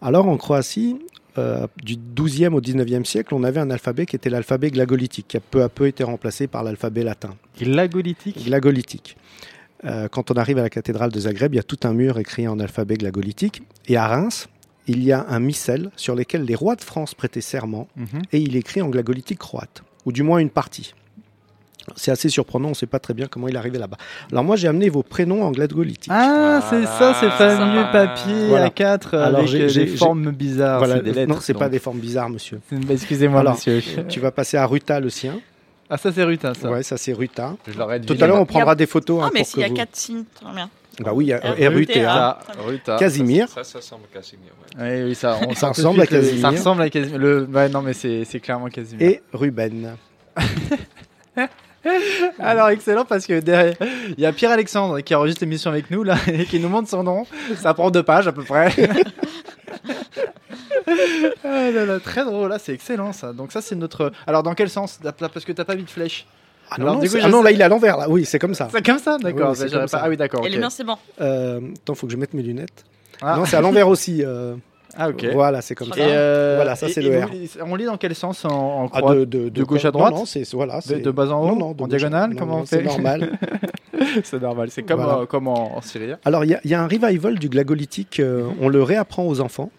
Alors, en Croatie, euh, du 12e au 19e siècle, on avait un alphabet qui était l'alphabet glagolitique, qui a peu à peu été remplacé par l'alphabet latin. Glagolitique? glagolitique. Euh, quand on arrive à la cathédrale de Zagreb, il y a tout un mur écrit en alphabet glagolitique. Et à Reims, il y a un missel sur lequel les rois de France prêtaient serment Mhm. et il est écrit en glagolitique croate, ou du moins une partie. C'est assez surprenant, on ne sait pas très bien comment il est arrivé là-bas. Alors moi j'ai amené vos prénoms en glagolitique. Ah, c'est ça, ces fameux papiers Voilà. A4 Alors, avec j'ai- euh, j'ai- des j'ai- formes bizarres. voilà, c'est des lettres. non, c'est pas des formes bizarres, monsieur. C'est- Excusez-moi, Alors, monsieur. Tu vas passer à Ruta le sien. Ah, ça, c'est Rutin, ça. Ouais, ça c'est Ruta. Je Tout à l'heure on prendra des photos. Ah, hein, mais s'il y a vous- quatre signes, très bien. Bah oui, il y a R-U-T-A. RUTA, Ruta. Ruta. Casimir. Ça, ça semble Casimir. ouais. Oui, oui, ça, on Ça ressemble à Casimir. Ça ressemble à Casimir. Le... Non, mais c'est c'est clairement Casimir. et Ruben. Alors, excellent, parce que derrière, il y a Pierre-Alexandre qui enregistre l'émission avec nous, là, et qui nous montre son nom. Ça prend deux pages, à peu près. ah là là, très drôle, là, c'est excellent, ça. Donc ça, c'est notre... Alors, dans quel sens? Parce que t'as pas mis de flèche. Ah non, Alors, non, du coup, ah non, là il est à l'envers. Là. Oui, c'est comme ça. C'est comme ça? D'accord. Oui, bah, pas... Ah oui, d'accord. Et ok. le mien, c'est bon. Euh, attends, faut que je mette mes lunettes. Ah. Non, c'est à l'envers aussi. euh, Ah, ok. Voilà, c'est comme Et, ça. euh, Voilà, ça, c'est le R. On lit dans quel sens en, en Ah, croix de, de, de gauche à droite Non, non, c'est voilà, c'est de bas en haut non, non, de En diagonale non, Comment non, on C'est normal. C'est normal, c'est comme, Voilà. euh, comme en, en syrien. Alors, il y, a- il y a un revival du glagolitique. euh, on le réapprend aux enfants.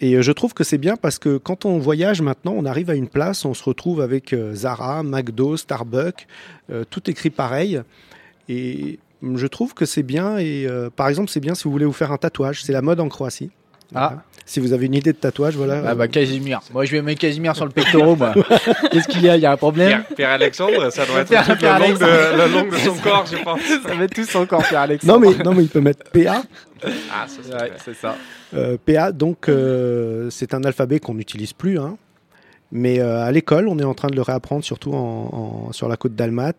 Et euh, je trouve que c'est bien parce que quand on voyage maintenant, on arrive à une place, on se retrouve avec Zara, McDo, Starbucks, euh, tout écrit pareil. Et je trouve que c'est bien. Et euh, par exemple, c'est bien si vous voulez vous faire un tatouage. C'est la mode en Croatie. Ah. Voilà. Si vous avez une idée de tatouage, voilà. Ah bah Casimir. Moi je vais mettre Casimir sur le pectoral moi. Qu'est-ce qu'il y a? Il y a un problème? Pierre, Pierre-Alexandre, ça doit être Pierre- tout le, Pierre long de, le long de son corps, je pense. Ça va être tous encore Pierre Non Alexandre. mais, non, mais il peut mettre PA. Ah, ça, c'est Ouais, ça. Euh, PA, donc euh, c'est un alphabet qu'on n'utilise plus. hein. Mais euh, à l'école, on est en train de le réapprendre, surtout en, en- sur la côte d'Almat.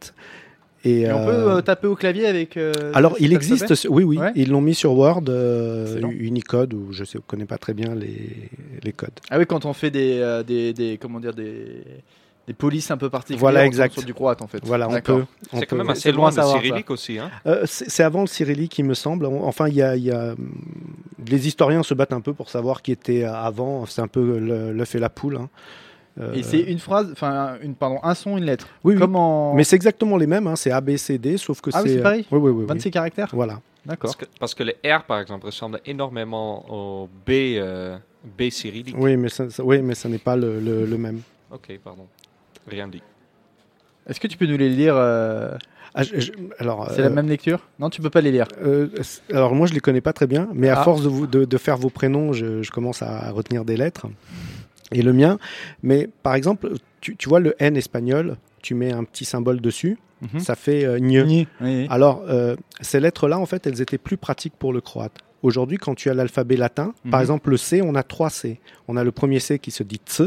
Et, Et on euh, peut euh, taper au clavier avec. euh, alors, il existe, oui, oui, Ouais. ils l'ont mis sur Word, euh. Unicode, ou je ne connais pas très bien les, les codes. Ah oui, quand on fait des, euh, des, des comment dire des des polices un peu particulières. Voilà, exact. sur du croate en fait. Voilà, on peut. C'est quand même assez loin à de savoir, ça. cyrillique aussi. Hein. Euh, c'est avant le cyrillique, il me semble. Enfin, il y a, il y a, les historiens se battent un peu pour savoir qui était avant. C'est un peu le- l'œuf et la poule. hein. Euh, Et c'est une phrase, enfin une pardon, un son, une lettre. Oui, oui. Comme en Mais c'est exactement les mêmes. hein. C'est A, B, C, D, sauf que Ah oui, c'est. c'est pareil Oui, oui, oui. oui. 26 caractères. Voilà. D'accord. Parce que, parce que le R, par exemple, ressemble énormément au B, euh, B cyrillique. Oui, mais ça, ça- oui, mais ça n'est pas le, le- le même. Ok, pardon. Rien dit. Est-ce que tu peux nous les lire euh, Ah, je- je- alors, C'est la euh, même lecture? Non, tu peux pas les lire. euh, alors moi je les connais pas très bien, mais à Ah. force de, vous, de, de faire vos prénoms, je, je commence à retenir des lettres. Et le mien, mais par exemple, tu, tu vois le N espagnol, tu mets un petit symbole dessus, Mhm. ça fait euh, gne. Oui, oui. Alors, euh, ces lettres-là, en fait, elles étaient plus pratiques pour le croate. Aujourd'hui, quand tu as l'alphabet latin, par Mhm. exemple, le C, on a trois C. On a le premier C qui se dit tse,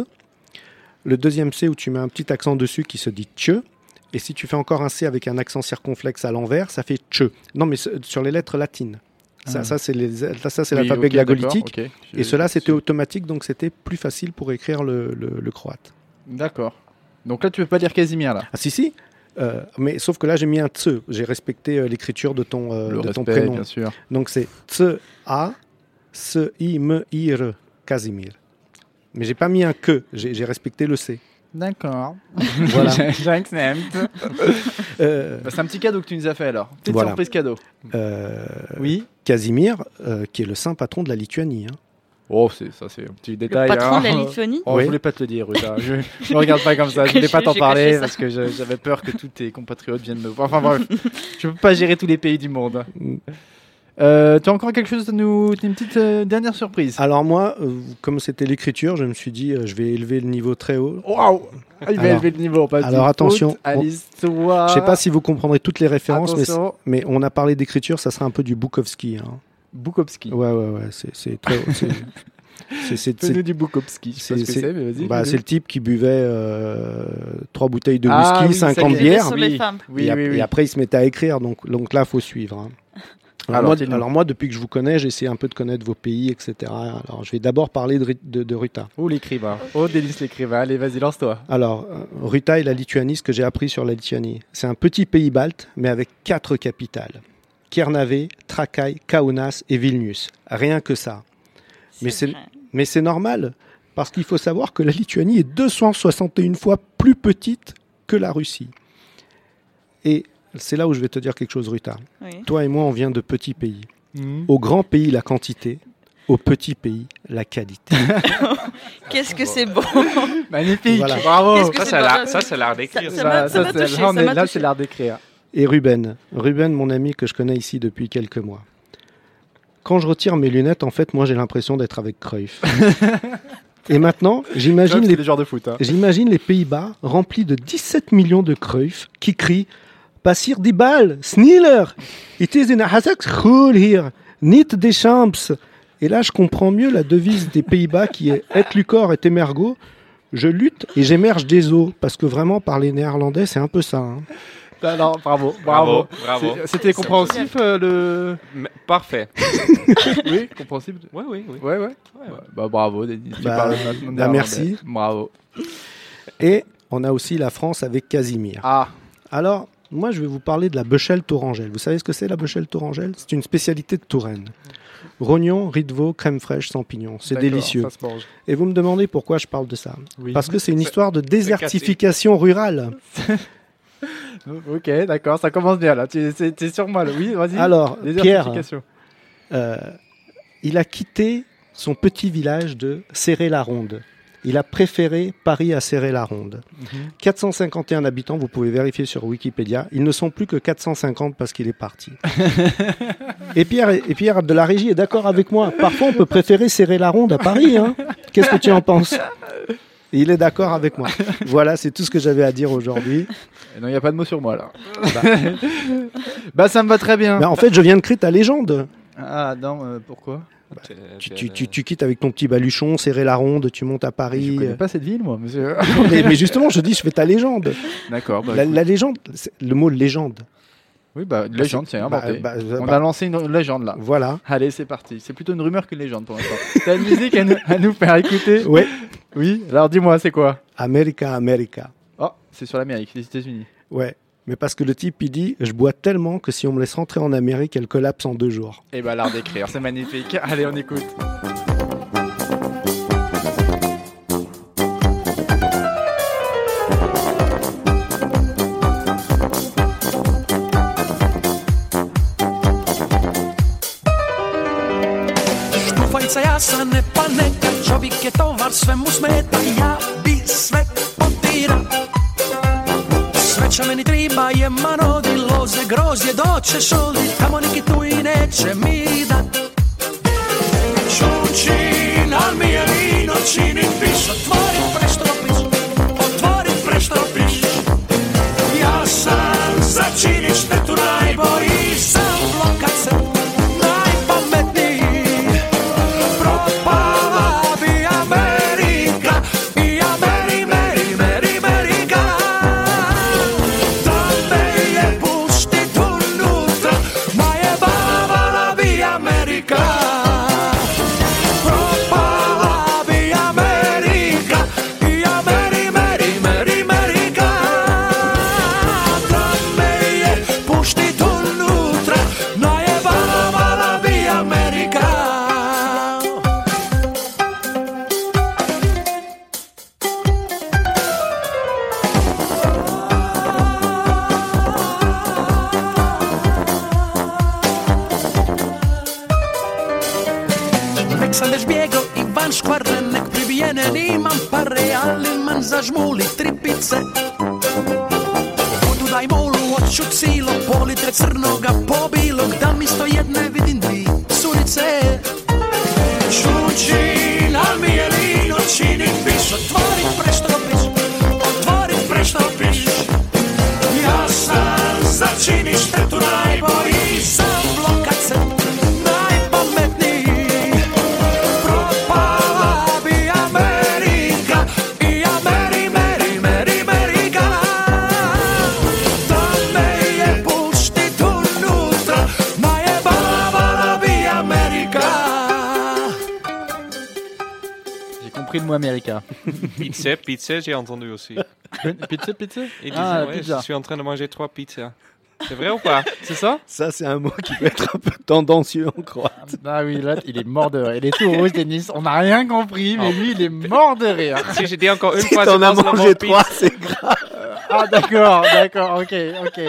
le deuxième C où tu mets un petit accent dessus qui se dit tche, et si tu fais encore un C avec un accent circonflexe à l'envers, ça fait tche. Non, mais sur les lettres latines. Ça, Ah. ça c'est ça, c'est Oui, l'alphabet ok, glagolitique. d'accord, ok. Et cela, c'était automatique, donc c'était plus facile pour écrire le, le- le croate. D'accord. Donc là, tu peux pas lire Casimir, là? Ah si, si Euh, mais sauf que là, j'ai mis un tse. J'ai respecté euh, l'écriture de ton, euh, Le de ton prénom. bien sûr. Donc c'est tse a se i me i re Casimir. Mais j'ai pas mis un que, j'ai respecté le c. D'accord. Voilà. J'accepte. Euh, Bah, c'est un petit cadeau que tu nous as fait alors. Petite Voilà. surprise cadeau. euh, Oui. Casimir, euh, qui est le saint patron de la Lituanie. hein. Oh, c'est ça, c'est un petit Le détail. patron hein. de la Lituanie Oh, Oui. Je voulais pas te le dire, Ruta. Je ne regarde pas comme ça. Je voulais pas t'en parler parce que j'avais peur que tous tes compatriotes viennent me voir. Enfin bref, je peux pas gérer tous les pays du monde. Euh, tu as encore quelque chose à nous. Une petite euh, dernière surprise. Alors moi, euh, comme c'était l'écriture, je me suis dit, euh, je vais élever le niveau très haut. Waouh Ah, Il va Alors- élever le niveau. Pas alors attention, à on- l'histoire. Je sais pas si vous comprendrez toutes les références, mais, on a parlé d'écriture, ça sera un peu du Bukowski. hein. Bukowski. Ouais, ouais, ouais, c'est très... c'est- c'est- Fais-nous du Bukowski. C'est- bah, c'est le type qui buvait euh, trois bouteilles de Ah whisky, oui, ça 50 y est. bières. sur les femmes. Oui, et, oui, oui. et après, il se mettait à écrire. Donc, donc là, faut suivre. hein. Alors, moi, dis-nous. alors moi, depuis que je vous connais, j'essaie un peu de connaître vos pays, etc. Alors, je vais d'abord parler de, de- de Ruta. Oh, l'écrivain. Oh, délice l'écrivain. Allez, vas-y, lance-toi. Alors, euh, Ruta et la Lituanie, ce que j'ai appris sur la Lituanie, c'est un petit pays balte, mais avec quatre capitales. Kernavė, Trakai, Kaunas et Vilnius. Rien que ça. Mais c'est- vrai. Mais c'est normal, parce qu'il faut savoir que la Lituanie est 261 fois plus petite que la Russie. Et c'est là où je vais te dire quelque chose, Ruta. Oui. Toi et moi, on vient de petits pays. Au grand pays, la quantité. Au petit pays, la qualité. Qu'est-ce que c'est beau Magnifique. Voilà. Bravo. Ça, c'est l'art- d'écrire. ça- ça. ça là, ça c'est l'art d'écrire. Et Ruben, Ruben, mon ami que je connais ici depuis quelques mois. Quand je retire mes lunettes, en fait, moi, j'ai l'impression d'être avec Cruyff. Et maintenant, j'imagine les les joueurs de foot. hein. J'imagine les Pays-Bas remplis de 17 millions de Cruyff qui crient Passir die Ball, Sneller, it is in a hazak school here, niet des champs. Et là, je comprends mieux la devise des Pays-Bas qui est Et lucor et emergo. Je lutte et j'émerge des eaux. Parce que vraiment, parler néerlandais, c'est un peu ça. hein. Non, non, bravo, Bravo, bravo. C'était compréhensif euh, le. Mais- Parfait. Oui, compréhensible. Oui, oui, oui. Ouais, ouais. Bah bravo, Denis. Bah, bah, merci. Bravo. Et on a aussi la France avec Casimir. Ah, Alors, moi, je vais vous parler de la Bechelle Tourangelle. Vous savez ce que c'est la Bechelle Tourangelle? C'est une spécialité de Touraine. Rognon, riz de veau, crème fraîche, champignons. C'est délicieux. Et vous me demandez pourquoi je parle de ça Oui. Parce que c'est une histoire de désertification rurale. Ok, d'accord, ça commence bien là. Tu es, sur moi là. Oui, vas-y. Alors, Pierre, euh, il a quitté son petit village de Serré-la-Ronde. Il a préféré Paris à Serré-la-Ronde. Mhm. 451 habitants, vous pouvez vérifier sur Wikipédia. Ils ne sont plus que 450 parce qu'il est parti. et, Pierre, et Pierre de la régie est d'accord avec moi. Parfois, on peut préférer Serré-la-Ronde à Paris. hein. Qu'est-ce que tu en penses? Il est d'accord avec moi. Voilà, c'est tout ce que j'avais à dire aujourd'hui. Et Non, il n'y a pas de mot sur moi là. bah, ça me va très bien. Mais en fait, je viens de créer ta légende. Ah, non, euh, pourquoi? Tu, tu- tu- tu quittes avec ton petit baluchon, serrer la ronde, tu montes à Je Paris. connais pas cette ville, moi, monsieur. mais, mais justement, je dis, je fais ta légende. D'accord. Bah, La, légende, le mot légende. Oui, bah, une légende, c'est Bah, inventé. bah, On bah, a lancé une légende là. Voilà. Allez, c'est parti. C'est plutôt une rumeur qu'une légende pour l'instant. T'as une musique à nous, à nous faire écouter Ouais. Oui, alors dis-moi, c'est quoi? America, America. Oh, c'est sur l'Amérique, les États-Unis. Ouais. Mais parce que le type, il dit, je bois tellement que si on me laisse rentrer en Amérique, elle collapse en deux jours. Et bah, l'art d'écrire, c'est magnifique. Allez, on écoute. Štufajca ja sa ne paneka, čovjek je tovar, sve mu smeta, ja bi sve potira. Sreća meni triba je mano di loze grožje doće šoldi Tamo neki tu i neće mi dat. Šućin, al mi je vino čini piš Otvori preštopis, otvori preštopis Ja sam začini štetu najbolji Sam Pizza, j'ai entendu aussi. pizza, pizza? Il Ah, disait, ouais, pizza. je suis en train de manger trois pizzas. C'est vrai ou pas? C'est ça? Ça, c'est un mot qui peut être un peu tendancieux en croate. Ah oui, là, il est mort de rire. Il est tout rouge, Denis. On n'a rien compris, mais lui, il est mort de rire. Si je dis encore une Si fois, t'en as mangé trois, c'est grave. Ah, d'accord, d'accord, ok, ok.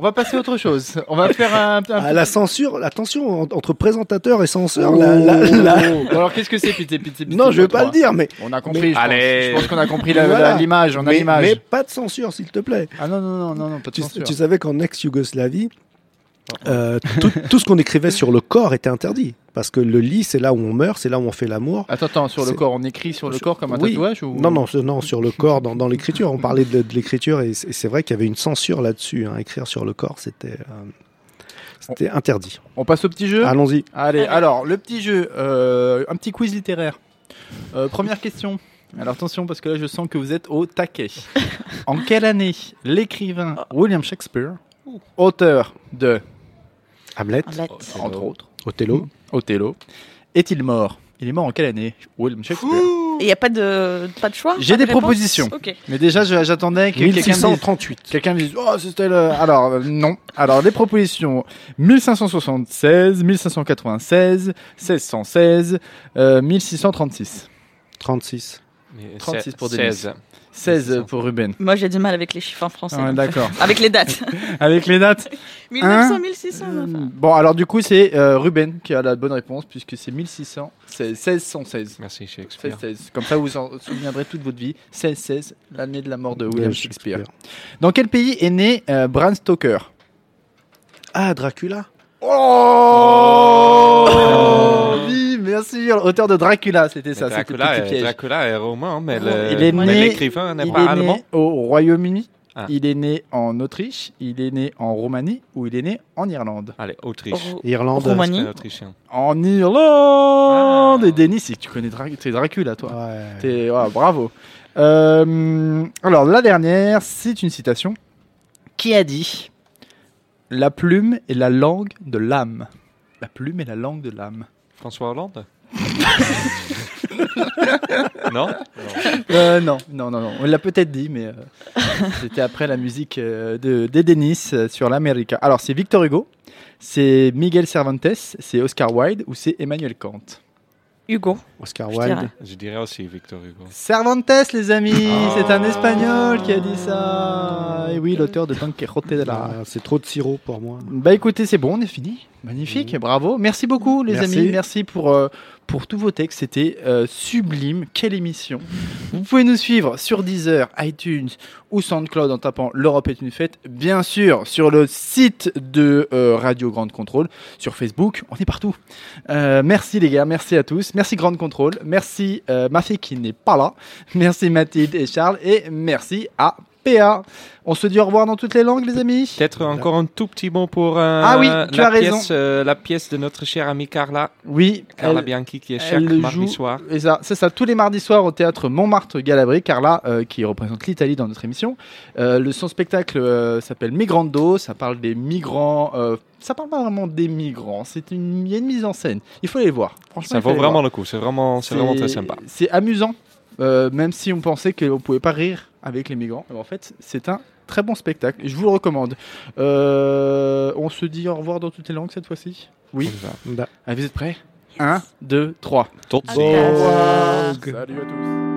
On va passer à autre chose. On va faire un. un Ah, la censure, attention, en- entre présentateur et censeur, Oh. la- la- la- Bon, alors, qu'est-ce que c'est, pizza, pizza, pizza, Non, je vais pas le dire, mais. On a compris, Mais- je pense. Allez. Je pense qu'on a compris la- Voilà. la- l'image, on a mais, l'image. mais pas de censure, s'il te plaît. Ah non, non, non, non, non, pas de Tu, censure. tu savais qu'en ex-Yougoslavie, euh, tout, tout ce qu'on écrivait sur le corps était interdit. Parce que le lit, c'est là où on meurt, c'est là où on fait l'amour. Attends, attends, sur le corps, on écrit sur le corps comme un Oui. tatouage ou... Non, non, sur le corps, dans, dans l'écriture. On parlait de, de l'écriture et c'est et c'est vrai qu'il y avait une censure là-dessus. hein. Écrire sur le corps, c'était euh, c'était interdit. On passe au petit jeu Allons-y. Allez, alors, le petit jeu, euh, un petit quiz littéraire. Euh, première question. Alors attention, parce que là, je sens que vous êtes au taquet. En quelle année l'écrivain William Shakespeare, auteur de, Hamlet, Hamlet. entre autres, Othello. Othello, est-il mort? Il est mort en quelle année? William Shakespeare. Il n'y a pas de, pas de choix J'ai pas de des réponse propositions. Ok. Mais déjà, je- j'attendais que quelqu'un me dise... 1638. Quelqu'un me dise, oh, c'était le... Alors, euh, non. Alors, les propositions, 1576, 1596, 1616, euh, 1636. 36. Mais 36 pour Denis. 16. 16 pour Ruben. Moi, j'ai du mal avec les chiffres en français. Ah. D'accord. Avec les dates. Avec les dates 1900, Hein 1600. Euh, enfin. Bon, alors du coup, c'est euh, Ruben qui a la bonne réponse, puisque c'est 1600, c'est 1616. Merci Shakespeare. 1616. Comme ça, vous en souviendrez toute votre vie. 1616, l'année de la mort de William Shakespeare. Dans quel pays est né euh, Bram Stoker? Ah, Dracula. Oh Oui, bien sûr, auteur de Dracula, c'était ça, Dracula, petit est, piège. Dracula est romain, mais l'écrivain n'est Il pas est allemand. né au Royaume-Uni, Ah. il est né en Autriche, il est né en Roumanie ou il est né en Irlande Allez, Autriche. Irlande. Roumanie. Autrichien. En Irlande Ah. Et Denis, tu connais Dra- Dracula, toi. Ouais. T'es- ouais, bravo. Euh, alors, la dernière, c'est une citation. Qui a dit La plume est la langue de l'âme La plume est la langue de l'âme. François Hollande Non Euh, non, non, non, non. On l'a peut-être dit, mais euh, c'était après la musique euh, de, des Denis euh, sur l'Amérique. Alors, c'est Victor Hugo, c'est Miguel Cervantes, c'est Oscar Wilde ou c'est Emmanuel Kant? Hugo. Oscar Je Wilde. dirais. Je dirais aussi Victor Hugo. Cervantes, les amis, Oh. c'est un Espagnol qui a dit ça. Et oui, l'auteur de Don Quixote de la. Ah, c'est trop de sirop pour moi. Bah écoutez, c'est bon, on est fini. Magnifique, bravo. Merci beaucoup, les Merci. amis. Merci pour, euh, pour tous vos textes. C'était euh, sublime. Quelle émission. Vous pouvez nous suivre sur Deezer, iTunes ou SoundCloud en tapant L'Europe est une fête. Bien sûr, sur le site de euh, Radio Grande Contrôle, sur Facebook, on est partout. Euh, merci les gars, merci à tous. Merci Grande Contrôle. Merci ma qui n'est pas là. Merci Mathilde et Charles. Et merci à PA. On se dit au revoir dans toutes les langues, les amis. Peut-être encore un tout petit mot pour euh, Ah oui, tu la as raison. pièce, euh, la pièce de notre chère amie Carla, Oui, Carla elle- Bianchi, qui est chaque mardi joue- soir. C'est ça, tous les mardis soirs au théâtre Montmartre Galabri, Carla, euh, qui représente l'Italie dans notre émission. Euh, le, son spectacle euh, s'appelle Migrando, ça parle des migrants. ça parle pas vraiment des migrants, c'est une, il y a une mise en scène. Il faut aller voir. Franchement, Ça vaut vraiment voir. le coup, c'est vraiment, c'est vraiment très sympa. C'est amusant, euh, même si on pensait qu'on pouvait pas rire avec les migrants. En fait, c'est un très bon spectacle. Je vous le recommande. Euh, on se dit au revoir dans toutes les langues cette fois-ci. Oui. Da. Allez, vous êtes prêts? 1, 2, 3. Tot À ziens. bientôt. Salut à tous.